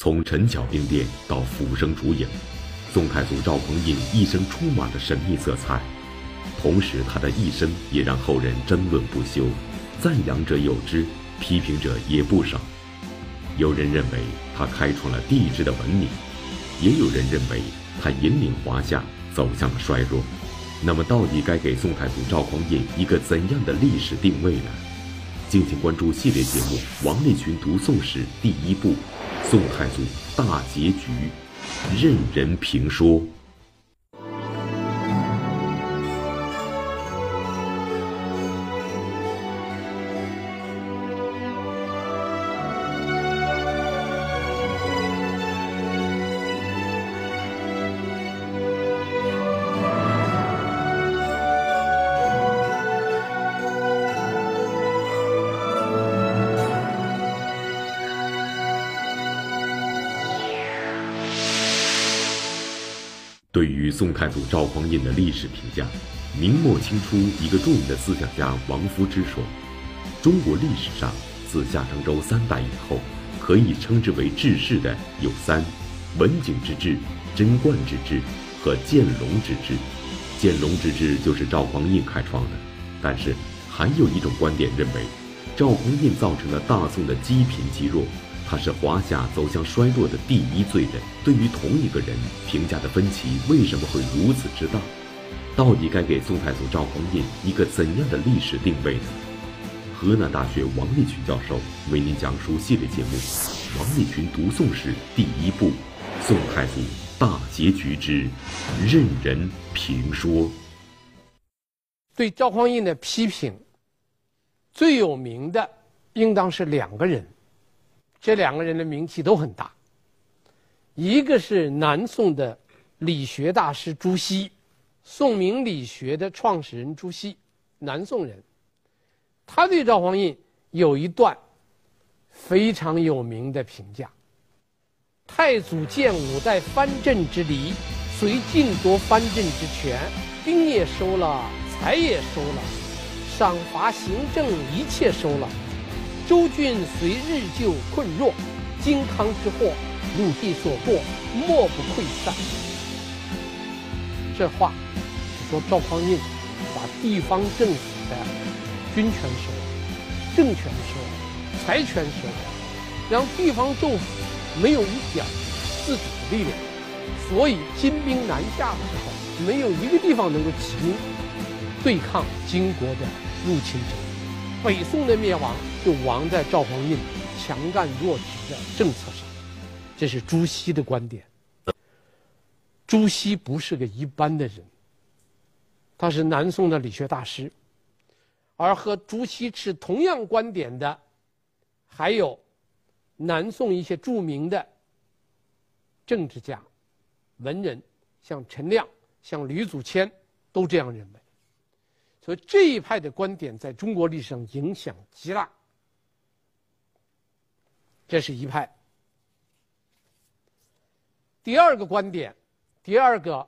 从陈桥兵变到浮生烛影，宋太祖赵匡胤一生充满了神秘色彩。同时，他的一生也让后人争论不休，赞扬者有之，批评者也不少。有人认为他开创了帝制的文明，也有人认为他引领华夏走向了衰弱。那么，到底该给宋太祖赵匡胤一个怎样的历史定位呢？敬请关注系列节目《王立群读宋史》第一部《宋太祖大结局》，任人评说。宋太祖赵匡胤的历史评价，明末清初一个著名的思想家王夫之说：“中国历史上自夏商周三代以后，可以称之为治世的有三：文景之治、贞观之治和建隆之治。建隆之治就是赵匡胤开创的。但是还有一种观点认为，赵匡胤造成了大宋的积贫积弱。”他是华夏走向衰落的第一罪人。对于同一个人，评价的分歧为什么会如此之大？到底该给宋太祖赵匡胤一个怎样的历史定位呢？河南大学王立群教授为您讲述系列节目《王立群读宋史》第一部《宋太祖大结局之任人评说》。对赵匡胤的批评，最有名的应当是两个人。这两个人的名气都很大，一个是南宋的理学大师朱熹，宋明理学的创始人朱熹，南宋人。他对赵匡胤有一段非常有名的评价：太祖建五代藩镇之礼，遂尽夺藩镇之权，兵也收了，财也收了，赏罚行政一切收了。州郡随日就困弱，靖康之祸，鲁地所过，莫不溃散。这话是说赵匡胤把地方政府的军权收了，政权收了，财权收了，让地方政府没有一点自主的力量，所以金兵南下的时候，没有一个地方能够起兵对抗金国的入侵者。北宋的灭亡就亡在赵匡胤强干弱直的政策上，这是朱熹的观点。朱熹不是个一般的人，他是南宋的理学大师，而和朱熹持同样观点的，还有南宋一些著名的政治家、文人，像陈亮、像吕祖谦，都这样认为。所以这一派的观点在中国历史上影响极大，这是一派。第二个观点，第二个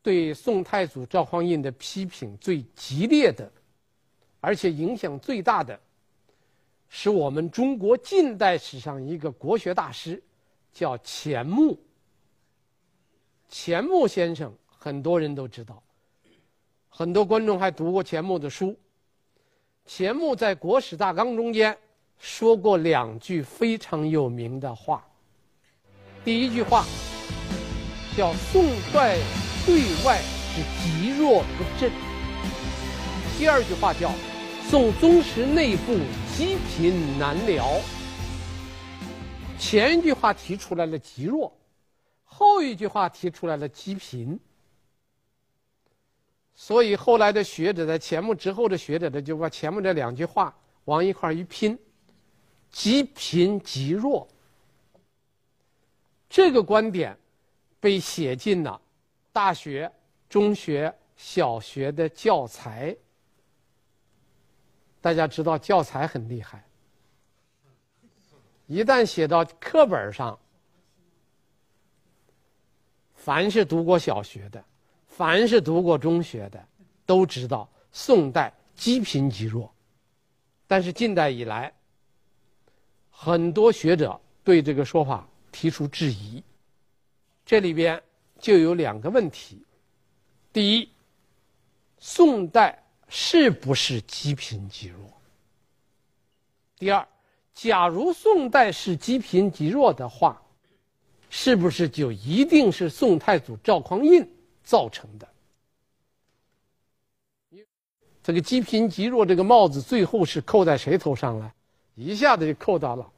对宋太祖赵匡胤的批评最激烈的，而且影响最大的，是我们中国近代史上一个国学大师，叫钱穆。钱穆先生，很多人都知道。很多观众还读过钱穆的书。钱穆在《国史大纲》中间说过两句非常有名的话。第一句话叫“宋帅对外是极弱不振”，第二句话叫“宋宗室内部积贫难疗”。前一句话提出来了极弱，后一句话提出来了积贫。所以后来的学者在钱穆之后的学者呢，就把钱穆这两句话往一块一拼，积贫极弱。这个观点被写进了大学、中学、小学的教材。大家知道教材很厉害，一旦写到课本上，凡是读过小学的。凡是读过中学的，都知道宋代积贫极弱。但是近代以来，很多学者对这个说法提出质疑。这里边就有两个问题：第一，宋代是不是积贫积弱？第二，假如宋代是积贫积弱的话，是不是就一定是宋太祖赵匡胤造成的？这个积贫积弱这个帽子最后是扣在谁头上了？一下子就扣到了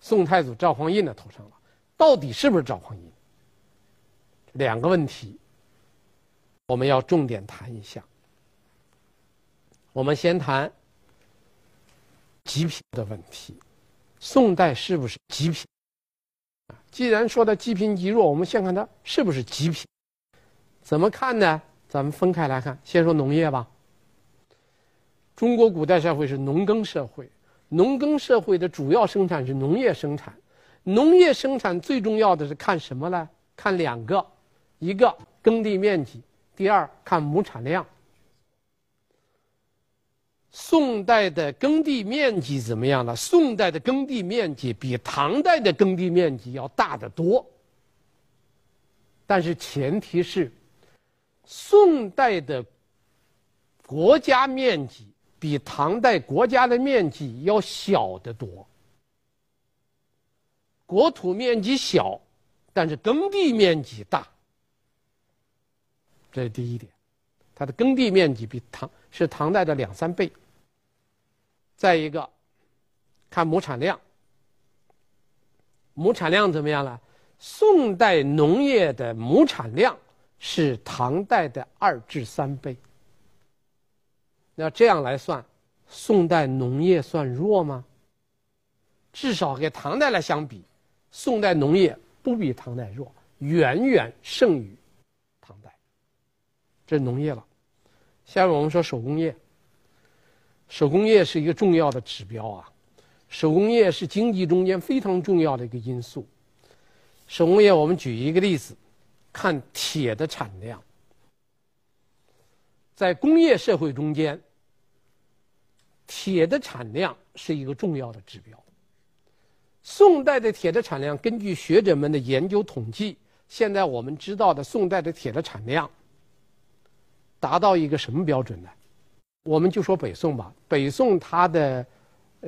宋太祖赵匡胤的头上了。到底是不是赵匡胤？两个问题，我们要重点谈一下。我们先谈极贫的问题。宋代是不是极贫？既然说它积贫积弱，我们先看它是不是极贫。怎么看呢？咱们分开来看。先说农业吧。中国古代社会是农耕社会，农耕社会的主要生产是农业生产。农业生产最重要的是看什么呢？看两个，一个耕地面积，第二看亩产量。宋代的耕地面积怎么样呢？宋代的耕地面积比唐代的耕地面积要大得多。但是前提是，宋代的国家面积。比唐代国家的面积要小得多，国土面积小，但是耕地面积大，这是第一点，它的耕地面积比唐是唐代的两三倍。再一个，看亩产量，亩产量怎么样了？宋代农业的亩产量是唐代的二至三倍。那这样来算，宋代农业算弱吗？至少跟唐代来相比，宋代农业不比唐代弱，远远胜于唐代。这是农业了。下面我们说手工业。手工业是一个重要的指标啊，手工业是经济中间非常重要的一个因素。手工业，我们举一个例子，看铁的产量，在工业社会中间。铁的产量是一个重要的指标。宋代的铁的产量，根据学者们的研究统计，现在我们知道的宋代的铁的产量达到一个什么标准呢？我们就说北宋吧。北宋它的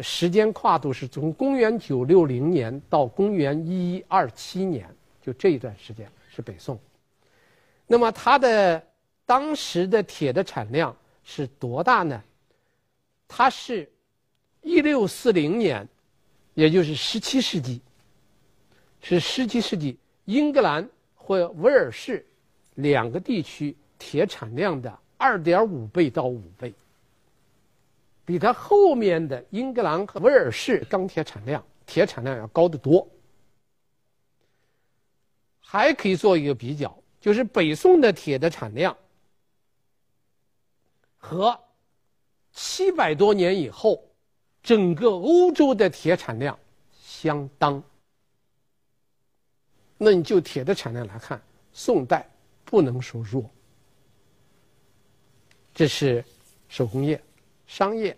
时间跨度是从公元九六零年到公元一二七年，就这一段时间是北宋。那么它的当时的铁的产量是多大呢？它是，一六四零年，也就是十七世纪，是十七世纪英格兰和威尔士两个地区铁产量的二点五倍到五倍，比它后面的英格兰和威尔士钢铁产量、铁产量要高得多。还可以做一个比较，就是北宋的铁的产量和。七百多年以后，整个欧洲的铁产量相当。那你就铁的产量来看，宋代不能说弱。这是手工业、商业。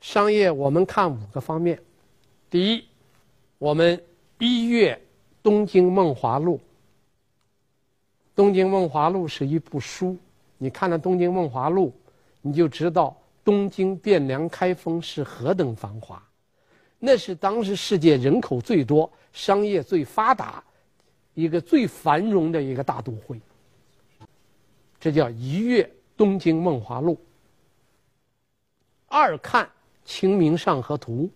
商业我们看五个方面：第一，我们一阅《东京梦华录》。《东京梦华录》是一部书，你看了《东京梦华录》。你就知道东京汴梁开封是何等繁华，那是当时世界人口最多、商业最发达、一个最繁荣的一个大都会。这叫一阅《东京梦华录》。二看《清明上河图》。《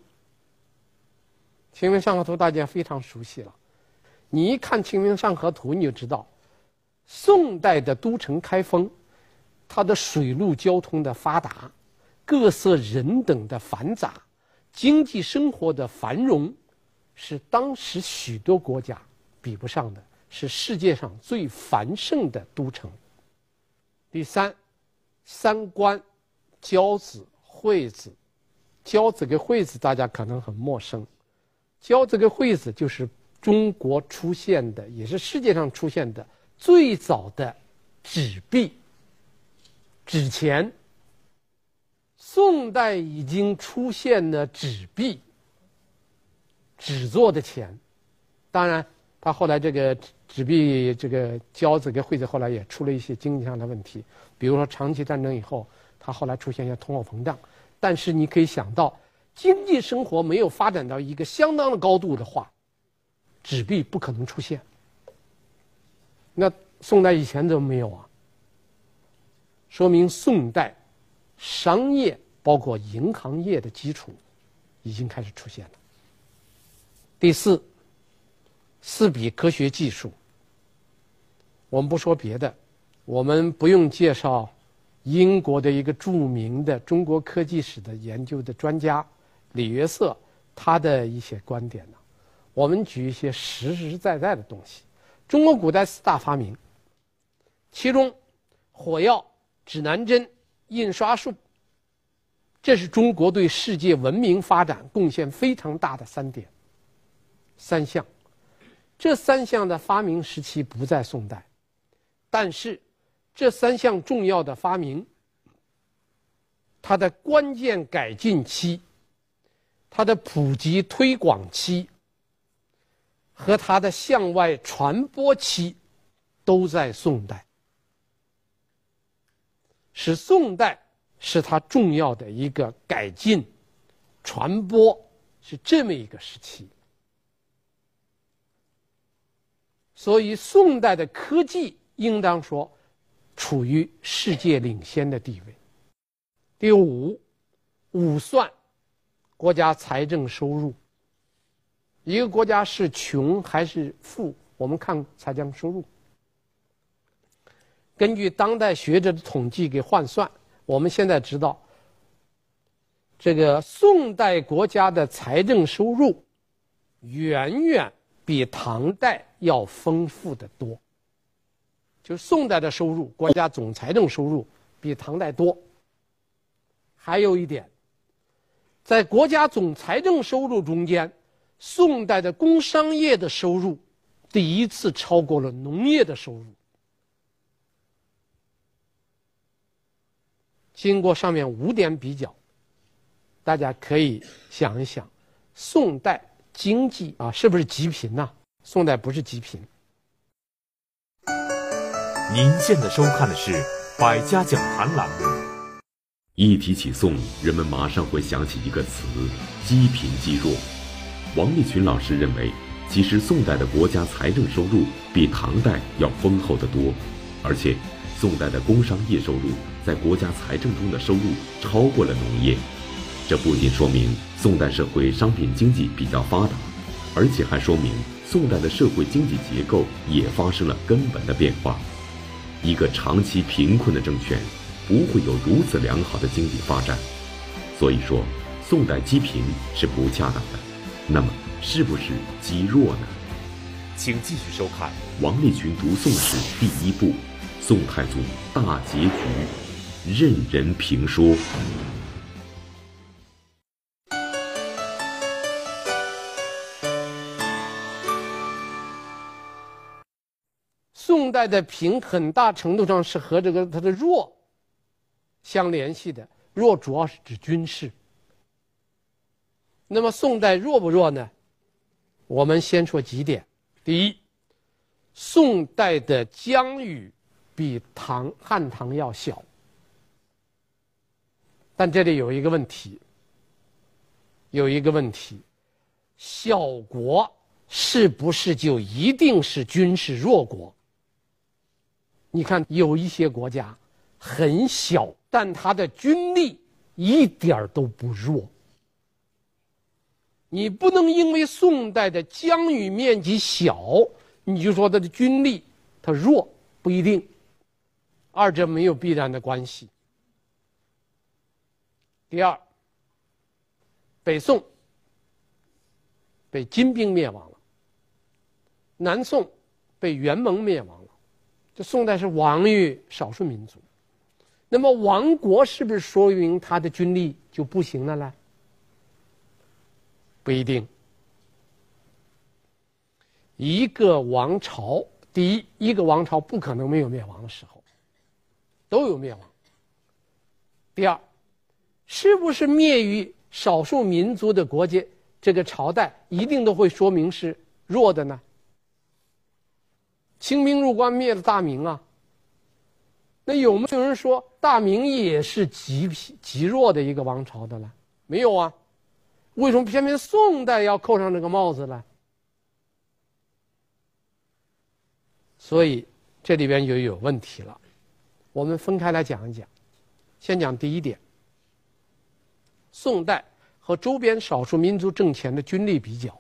清明上河图》大家非常熟悉了，你一看《清明上河图》，你就知道宋代的都城开封。它的水陆交通的发达，各色人等的繁杂，经济生活的繁荣，是当时许多国家比不上的，是世界上最繁盛的都城。第三，三官，交子、惠子，交子跟惠子大家可能很陌生，交子跟惠子就是中国出现的，也是世界上出现的最早的纸币。纸钱，宋代已经出现了纸币。纸做的钱。当然，他后来这个纸币、这个交子跟汇子后来也出了一些经济上的问题，比如说长期战争以后，他后来出现一些通货膨胀。但是你可以想到，经济生活没有发展到一个相当的高度的话，纸币不可能出现。那宋代以前怎么没有啊？说明宋代商业包括银行业的基础已经开始出现了。第四，四笔科学技术。我们不说别的，我们不用介绍。英国的一个著名的中国科技史的研究的专家李约瑟，他的一些观点呢，我们举一些实实在在的东西。中国古代四大发明，其中火药、指南针、印刷术，这是中国对世界文明发展贡献非常大的三点、三项。这三项的发明时期不在宋代，但是。这三项重要的发明，它的关键改进期、它的普及推广期和它的向外传播期，都在宋代，是宋代是它重要的一个改进、传播是这么一个时期，所以宋代的科技应当说。处于世界领先的地位。第五，五算，国家财政收入。一个国家是穷还是富，我们看财政收入。根据当代学者的统计给换算，我们现在知道，这个宋代国家的财政收入，远远比唐代要丰富的多。就是宋代的收入，国家总财政收入比唐代多。还有一点，在国家总财政收入中间，宋代的工商业的收入第一次超过了农业的收入。经过上面五点比较，大家可以想一想，宋代经济啊是不是极贫呐？宋代不是极贫。您现在收看的是《百家讲坛》栏目。一提起宋，人们马上会想起一个词：积贫积弱。王立群老师认为，其实宋代的国家财政收入比唐代要丰厚得多，而且宋代的工商业收入在国家财政中的收入超过了农业。这不仅说明宋代社会商品经济比较发达，而且还说明宋代的社会经济结构也发生了根本的变化。一个长期贫困的政权，不会有如此良好的经济发展。所以说，宋代积贫是不恰当的。那么，是不是积弱呢？请继续收看王立群读宋史第一部《宋太祖大结局》，任人评说。宋代的贫很大程度上是和这个它的弱相联系的，弱主要是指军事。那么宋代弱不弱呢？我们先说几点：第一，宋代的疆域比唐汉唐要小，但这里有一个问题，有一个问题，小国是不是就一定是军事弱国？你看，有一些国家很小，但它的军力一点都不弱。你不能因为宋代的疆域面积小，你就说它的军力它弱，不一定。二者没有必然的关系。第二，北宋被金兵灭亡了，南宋被元蒙灭亡了。这宋代是亡于少数民族，那么亡国是不是说明他的军力就不行了呢？不一定。一个王朝，第一，一个王朝不可能没有灭亡的时候，都有灭亡。第二，是不是灭于少数民族的国家这个朝代一定都会说明是弱的呢？清兵入关灭了大明啊，那有没有人说大明也是极极弱的一个王朝的呢？没有啊，为什么偏偏宋代要扣上这个帽子呢？所以这里边就有问题了，我们分开来讲一讲，先讲第一点，宋代和周边少数民族政权的军力比较，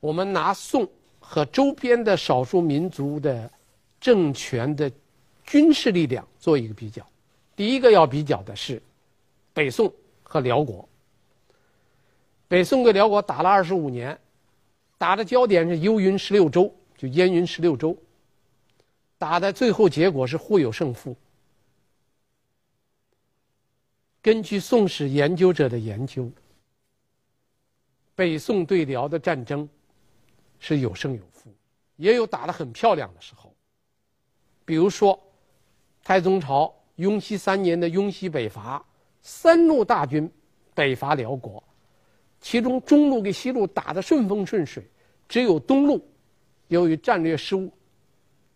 我们拿宋。和周边的少数民族的政权的军事力量做一个比较。第一个要比较的是北宋和辽国。北宋跟辽国打了二十五年，打的焦点是幽云十六州，就燕云十六州。打的最后结果是互有胜负。根据宋史研究者的研究，北宋对辽的战争。是有胜有负，也有打得很漂亮的时候。比如说，太宗朝雍熙三年的雍熙北伐，三路大军北伐辽国，其中中路跟西路打得顺风顺水，只有东路由于战略失误，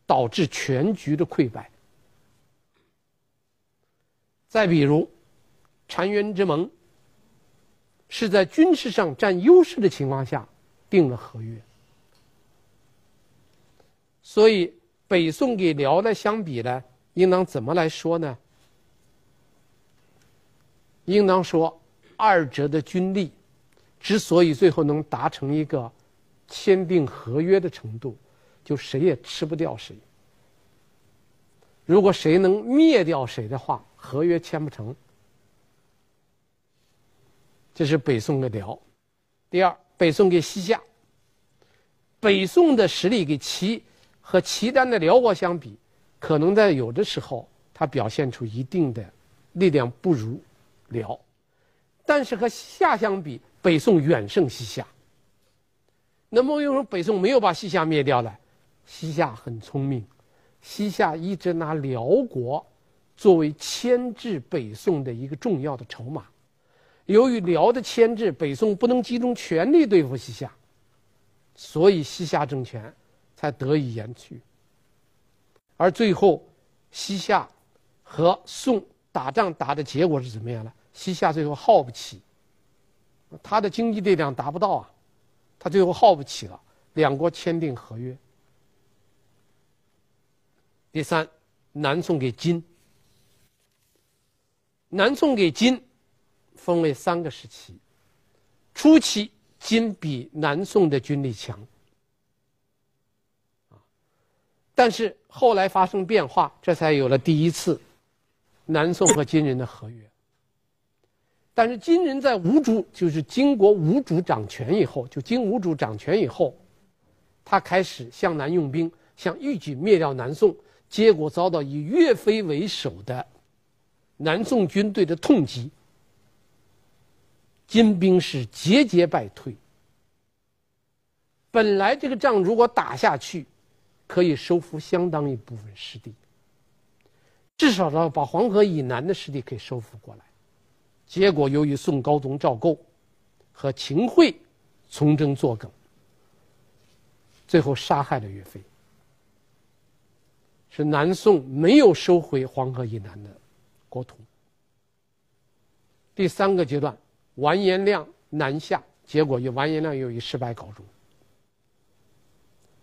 导致全局的溃败。再比如，澶渊之盟，是在军事上占优势的情况下订了合约。所以，北宋给辽的相比呢，应当怎么来说呢？应当说，二者的军力之所以最后能达成一个签订合约的程度，就谁也吃不掉谁。如果谁能灭掉谁的话，合约签不成。这是北宋的辽。第二，北宋跟西夏，北宋的实力给齐。和契丹的辽国相比，可能在有的时候，它表现出一定的力量不如辽，但是和夏相比，北宋远胜西夏。那么，为什么北宋没有把西夏灭掉呢？西夏很聪明，西夏一直拿辽国作为牵制北宋的一个重要的筹码。由于辽的牵制，北宋不能集中全力对付西夏，所以西夏政权。才得以延续，而最后西夏和宋打仗打的结果是怎么样呢？西夏最后耗不起，他的经济力量达不到啊，他最后耗不起了，两国签订合约。第三，南宋给金，南宋给金分为三个时期，初期金比南宋的军力强。但是后来发生变化，这才有了第一次南宋和金人的合约。但是金人在吴主，就是金国吴主掌权以后，就金吴主掌权以后，他开始向南用兵，想一举灭掉南宋，结果遭到以岳飞为首的南宋军队的痛击，金兵是节节败退。本来这个仗如果打下去，可以收复相当一部分失地，至少要把黄河以南的失地可以收复过来。结果由于宋高宗赵构和秦桧从中作梗，最后杀害了岳飞。是南宋没有收回黄河以南的国土。第三个阶段，完颜亮南下，结果又完颜亮又以失败告终。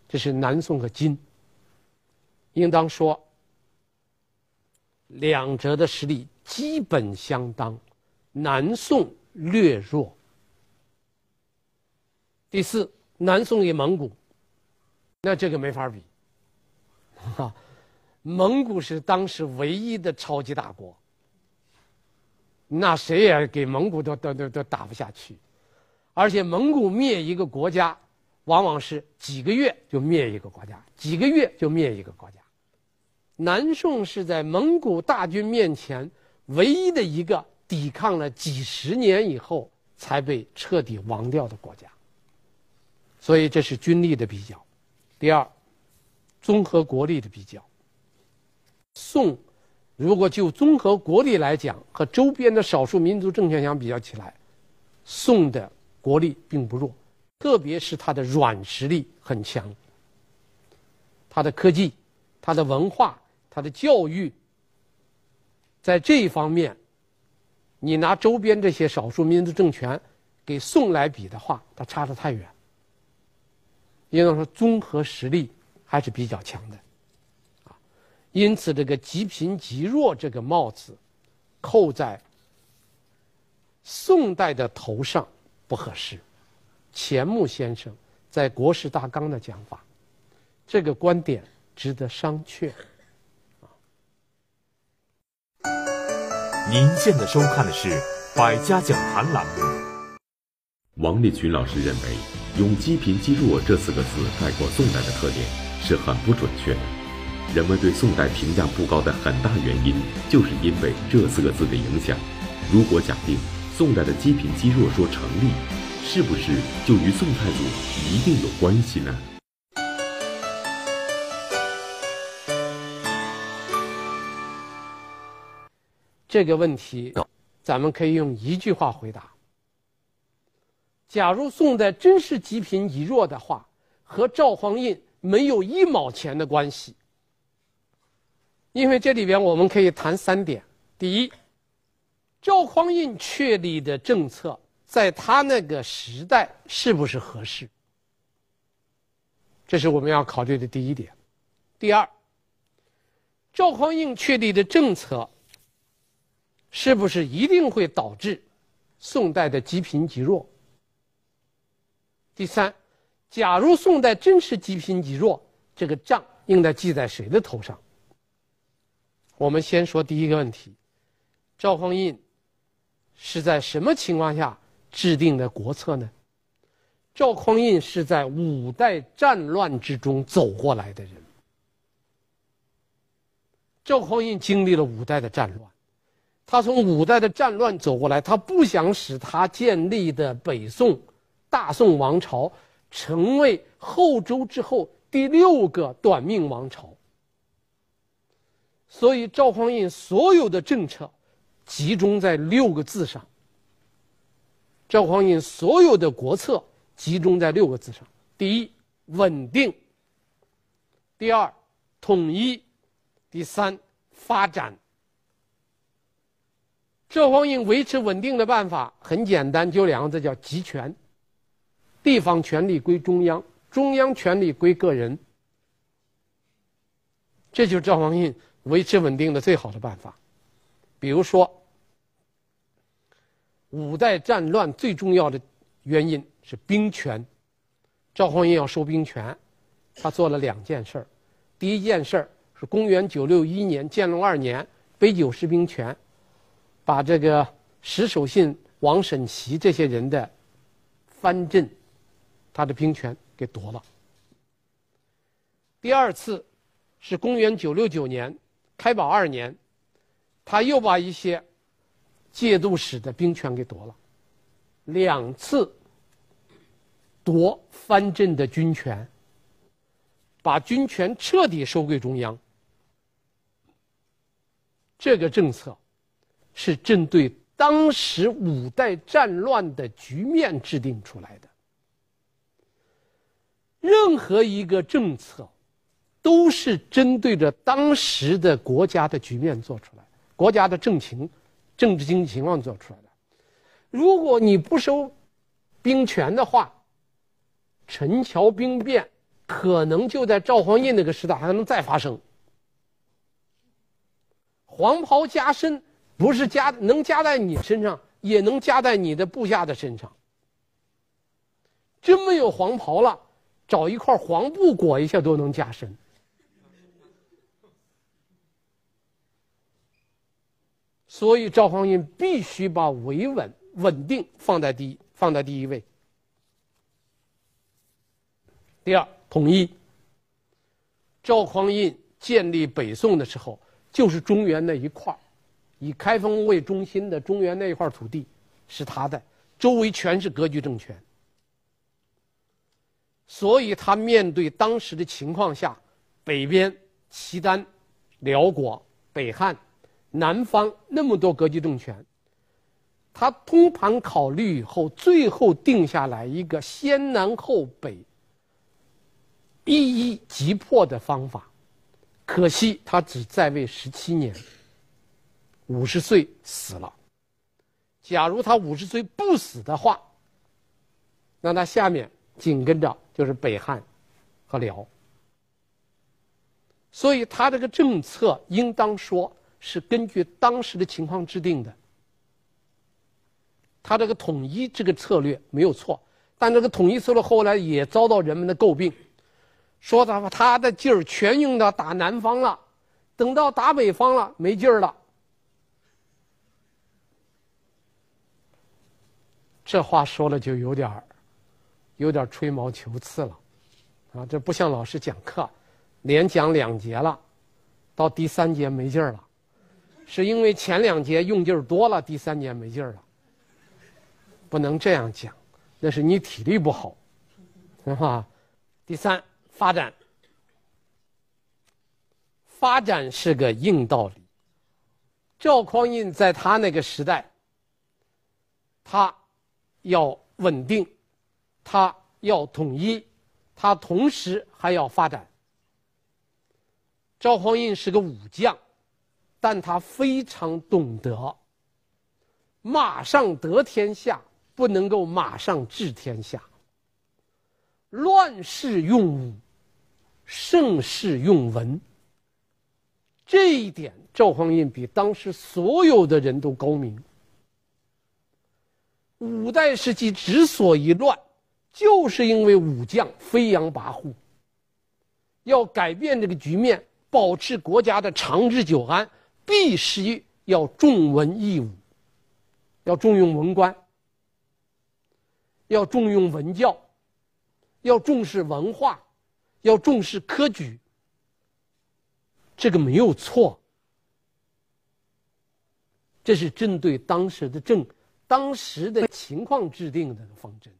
这是南宋和金，应当说，两者的实力基本相当，南宋略弱。第四，南宋与蒙古，那这个没法比，哈，蒙古是当时唯一的超级大国，那谁也给蒙古都都都都打不下去，而且蒙古灭一个国家。往往是几个月就灭一个国家，几个月就灭一个国家。南宋是在蒙古大军面前唯一的一个抵抗了几十年以后才被彻底亡掉的国家。所以这是军力的比较。第二，综合国力的比较。宋如果就综合国力来讲，和周边的少数民族政权相比较起来，宋的国力并不弱，特别是它的软实力很强，它的科技、它的文化、它的教育，在这一方面，你拿周边这些少数民族政权给宋来比的话，它差得太远。应该说，综合实力还是比较强的，因此这个极贫极弱这个帽子扣在宋代的头上不合适。钱穆先生在《国史大纲》的讲法，这个观点值得商榷。您现在收看的是《百家讲坛》栏目。王立群老师认为，用“积贫积弱”这四个字概括宋代的特点是很不准确的。人们对宋代评价不高的很大原因，就是因为这四个字的影响。如果假定宋代的“积贫积弱”说成立，是不是就与宋太祖一定有关系呢？这个问题，咱们可以用一句话回答。假如宋代真是积贫积弱的话，和赵匡胤没有一毛钱的关系。因为这里边我们可以谈三点：第一，赵匡胤确立的政策在他那个时代是不是合适？这是我们要考虑的第一点。第二，赵匡胤确立的政策是不是一定会导致宋代的积贫积弱？第三，假如宋代真是积贫积弱，这个账应该记在谁的头上？我们先说第一个问题：赵匡胤是在什么情况下制定的国策呢？赵匡胤是在五代战乱之中走过来的人。赵匡胤经历了五代的战乱，他从五代的战乱走过来，他不想使他建立的北宋。大宋王朝成为后周之后第六个短命王朝，所以赵匡胤所有的政策集中在六个字上。赵匡胤所有的国策集中在六个字上：第一，稳定；第二，统一；第三，发展。赵匡胤维持稳定的办法很简单，就两个字，叫集权。地方权力归中央，中央权力归个人。这就是赵匡胤维持稳定的最好的办法。比如说，五代战乱最重要的原因是兵权，赵匡胤要收兵权，他做了两件事儿。第一件事儿是公元九六一年建隆二年北九十兵权，把这个石守信、王审琦这些人的藩镇。他的兵权给夺了。第二次是公元九六九年，开宝二年，他又把一些节度使的兵权给夺了。两次夺藩镇的军权，把军权彻底收归中央。这个政策是针对当时五代战乱的局面制定出来的。任何一个政策，都是针对着当时的国家的局面做出来，国家的政情、政治经济情况做出来的。如果你不收兵权的话，陈桥兵变可能就在赵匡胤那个时代还能再发生。黄袍加身不是加能加在你身上，也能加在你的部下的身上。真没有黄袍了。找一块黄布裹一下都能加身，所以赵匡胤必须把维稳、稳定放在第一，放在第一位。第二，统一。赵匡胤建立北宋的时候，就是中原那一块儿，以开封为中心的中原那一块土地是他的，周围全是割据政权。所以他面对当时的情况下，北边契丹、辽国、北汉，南方那么多割据政权，他通盘考虑以后，最后定下来一个先南后北、一一击破的方法。可惜他只在位十七年，五十岁死了。假如他五十岁不死的话，那他下面紧跟着就是北汉和辽。所以他这个政策应当说是根据当时的情况制定的。他这个统一这个策略没有错，但这个统一策略后来也遭到人们的诟病。说他他的劲儿全用到打南方了，等到打北方了没劲儿了。这话说了就有点儿，有点吹毛求疵了，啊，这不像老师讲课，连讲两节了，到第三节没劲儿了，是因为前两节用劲儿多了，第三节没劲儿了。不能这样讲，那是你体力不好，是吧？第三。发展，发展是个硬道理。赵匡胤在他那个时代，他要稳定，他要统一，他同时还要发展。赵匡胤是个武将，但他非常懂得，马上得天下不能够马上治天下，乱世用武。盛世用文，这一点赵匡胤比当时所有的人都高明。五代时期之所以乱，就是因为武将飞扬跋扈。要改变这个局面，保持国家的长治久安，必须要重文抑武，要重用文官，要重用文教，要重视文化。要重视科举，这个没有错。这是针对当时的政、当时的情况制定的方针。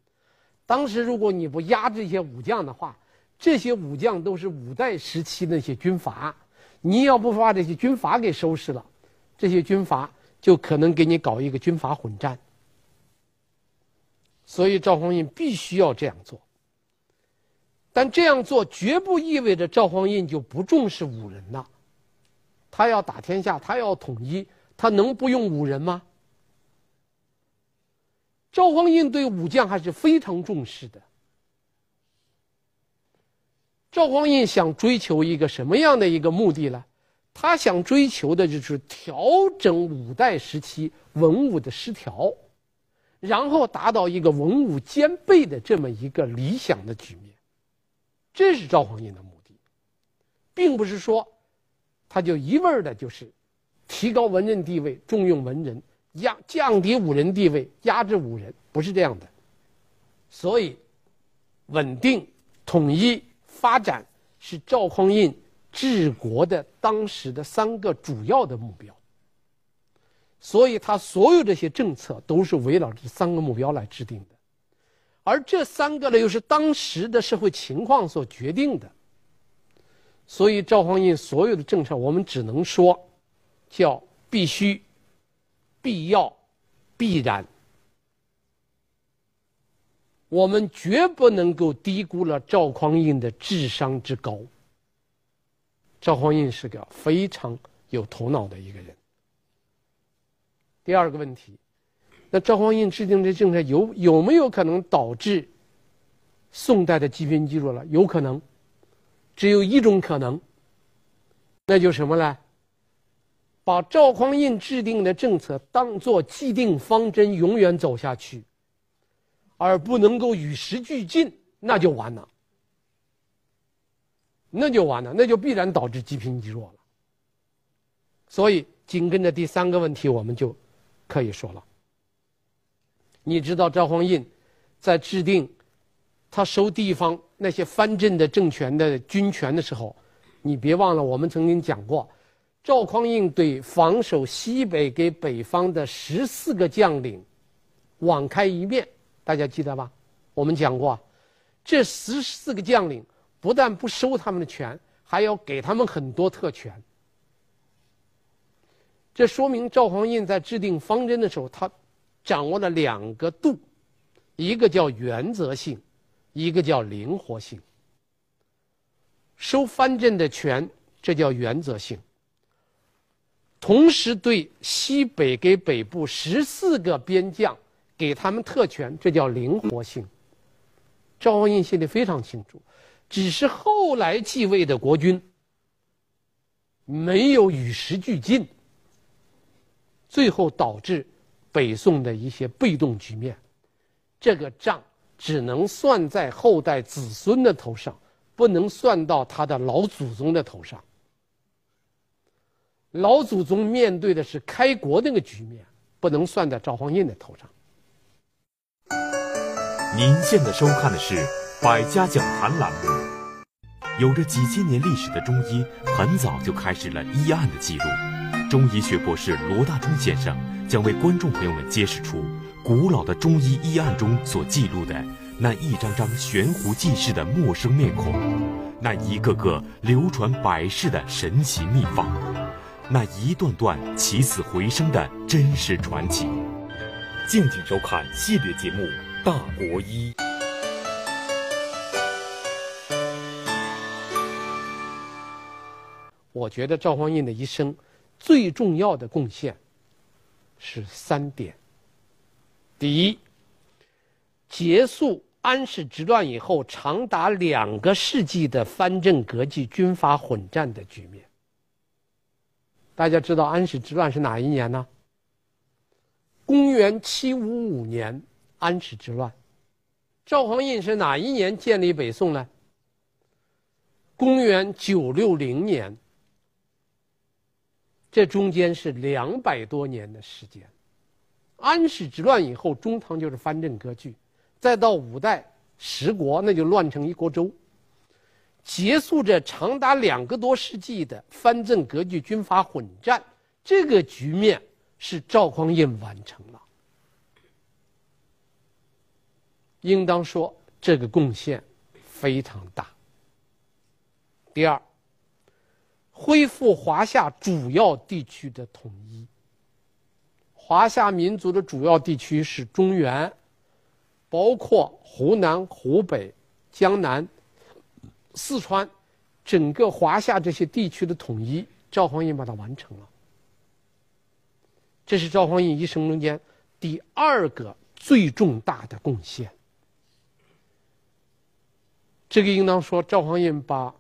当时如果你不压制一些武将的话，这些武将都是五代时期那些军阀，你要不把这些军阀给收拾了，这些军阀就可能给你搞一个军阀混战。所以赵匡胤必须要这样做。但这样做绝不意味着赵匡胤就不重视武人了。他要打天下，他要统一，他能不用武人吗？赵匡胤对武将还是非常重视的。赵匡胤想追求一个什么样的一个目的呢？他想追求的就是调整五代时期文武的失调，然后达到一个文武兼备的这么一个理想的局面。这是赵匡胤的目的，并不是说，他就一味的就是提高文人地位，重用文人，压降低武人地位，压制武人，不是这样的。所以，稳定、统一、发展是赵匡胤治国的当时的三个主要的目标。所以他所有这些政策都是围绕这三个目标来制定的。而这三个呢，又是当时的社会情况所决定的，所以赵匡胤所有的政策，我们只能说叫必须、必要、必然。我们绝不能够低估了赵匡胤的智商之高。赵匡胤是个非常有头脑的一个人。第二个问题。那赵匡胤制定这政策有有没有可能导致宋代的积贫积弱了？有可能，只有一种可能，那就什么呢？把赵匡胤制定的政策当做既定方针，永远走下去，而不能够与时俱进，那就完了，那就完了，那就必然导致积贫积弱了。所以紧跟着第三个问题，我们就可以说了。你知道赵匡胤在制定他收地方那些藩镇的政权的军权的时候，你别忘了，我们曾经讲过，赵匡胤对防守西北给北方的十四个将领网开一面，大家记得吧？我们讲过，这十四个将领不但不收他们的权，还要给他们很多特权。这说明赵匡胤在制定方针的时候，他。掌握了两个度，一个叫原则性，一个叫灵活性。收藩镇的权，这叫原则性。同时对西北给北部十四个边将给他们特权，这叫灵活性。赵匡胤心里非常清楚，只是后来继位的国君没有与时俱进，最后导致北宋的一些被动局面。这个账只能算在后代子孙的头上，不能算到他的老祖宗的头上。老祖宗面对的是开国那个局面，不能算在赵匡胤的头上。您现在收看的是《百家讲坛》栏目。有着几千年历史的中医，很早就开始了医案的记录。中医学博士罗大忠先生将为观众朋友们揭示出古老的中医医案中所记录的那一张张悬壶济世的陌生面孔，那一个个流传百世的神奇秘方，那一段段起死回生的真实传奇。敬请收看系列节目。大国医，我觉得赵匡胤的一生最重要的贡献是三点：第一，结束安史之乱以后长达两个世纪的藩镇割据、军阀混战的局面。大家知道安史之乱是哪一年呢？公元七五五年。安史之乱，赵匡胤是哪一年建立北宋呢？公元九六零年，这中间是两百多年的时间。安史之乱以后，中唐就是藩镇割据，再到五代十国，那就乱成一锅粥。结束这长达两个多世纪的藩镇割据、军阀混战，这个局面是赵匡胤完成了。应当说，这个贡献非常大。第二，恢复华夏主要地区的统一。华夏民族的主要地区是中原，包括湖南、湖北、江南、四川，整个华夏这些地区的统一，赵匡胤把它完成了。这是赵匡胤一生中间第二个最重大的贡献。这个应当说，赵匡胤把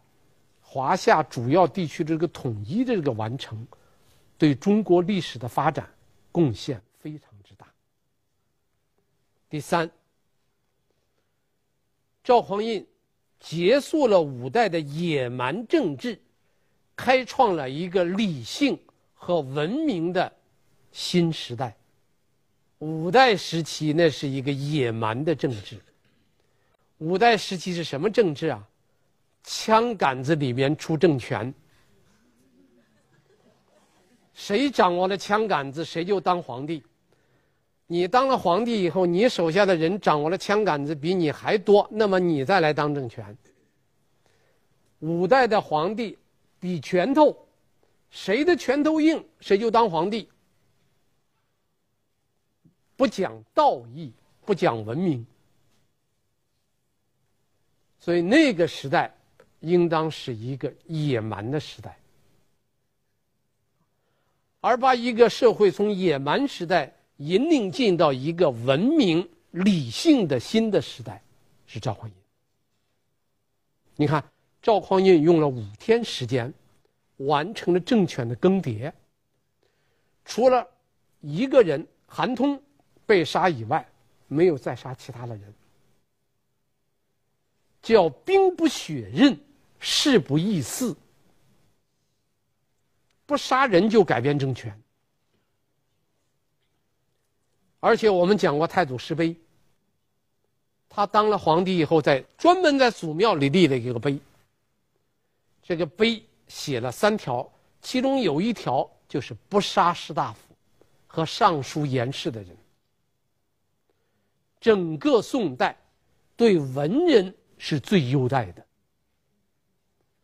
华夏主要地区这个统一的这个完成，对中国历史的发展贡献非常之大。第三，赵匡胤结束了五代的野蛮政治，开创了一个理性和文明的新时代。五代时期那是一个野蛮的政治。五代时期是什么政治啊？枪杆子里面出政权，谁掌握了枪杆子，谁就当皇帝。你当了皇帝以后，你手下的人掌握了枪杆子比你还多，那么你再来当政权。五代的皇帝比拳头，谁的拳头硬，谁就当皇帝。不讲道义，不讲文明。所以那个时代，应当是一个野蛮的时代，而把一个社会从野蛮时代引领进到一个文明理性的新的时代，是赵匡胤。你看，赵匡胤用了五天时间，完成了政权的更迭，除了一个人韩通被杀以外，没有再杀其他的人。叫兵不血刃，事不易肆。不杀人就改变政权，而且我们讲过太祖石碑，他当了皇帝以后，在专门在祖庙里立了一个碑。这个碑写了三条，其中有一条就是不杀士大夫和上书言事的人。整个宋代对文人。是最优待的。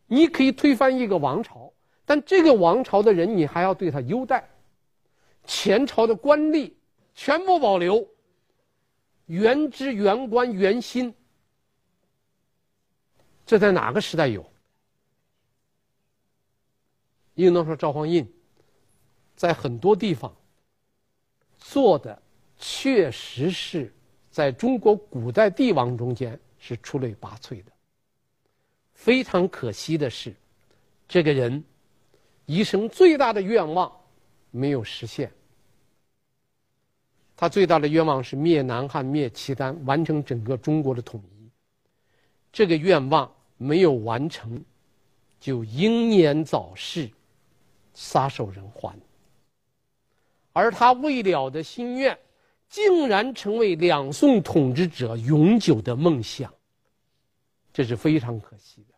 你可以推翻一个王朝，但这个王朝的人你还要对他优待。前朝的官吏全部保留，原汁原官原心。这在哪个时代有？应当说，赵匡胤在很多地方做的确实是在中国古代帝王中间是出类拔萃的。非常可惜的是，这个人一生最大的愿望没有实现。他最大的愿望是灭南汉、灭契丹，完成整个中国的统一。这个愿望没有完成，就英年早逝，撒手人寰。而他未了的心愿，竟然成为两宋统治者永久的梦想，这是非常可惜的。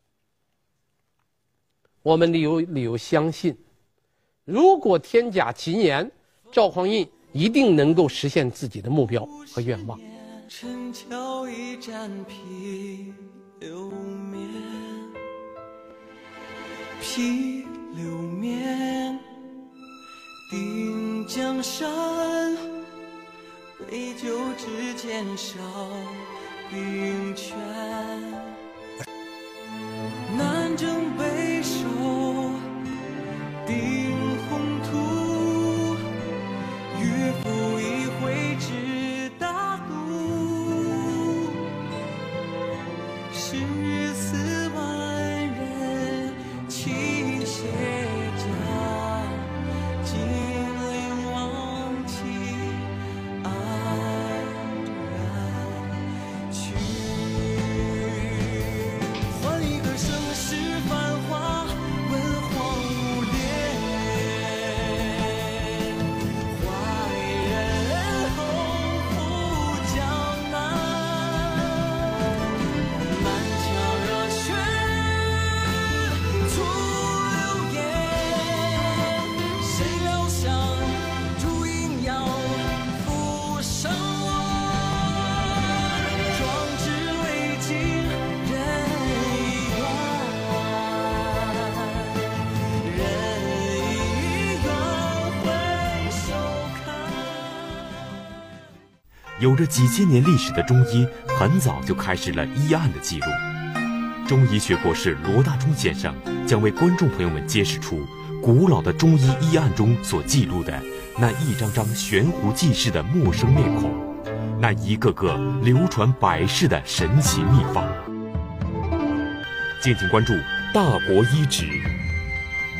我们有理由相信，如果天甲奇年，赵匡胤。一定能够实现自己的目标和愿望。陈桥一战披流绵，披流绵，定江山，杯酒之间少冰泉，南征北有着几千年历史的中医，很早就开始了医案的记录。中医学博士罗大聪先生将为观众朋友们揭示出古老的中医医案中所记录的那一张张悬壶济世的陌生面孔，那一个个流传百世的神奇秘方。敬请关注《大国医旨》，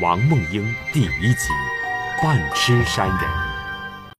王梦英第一集：半痴山人。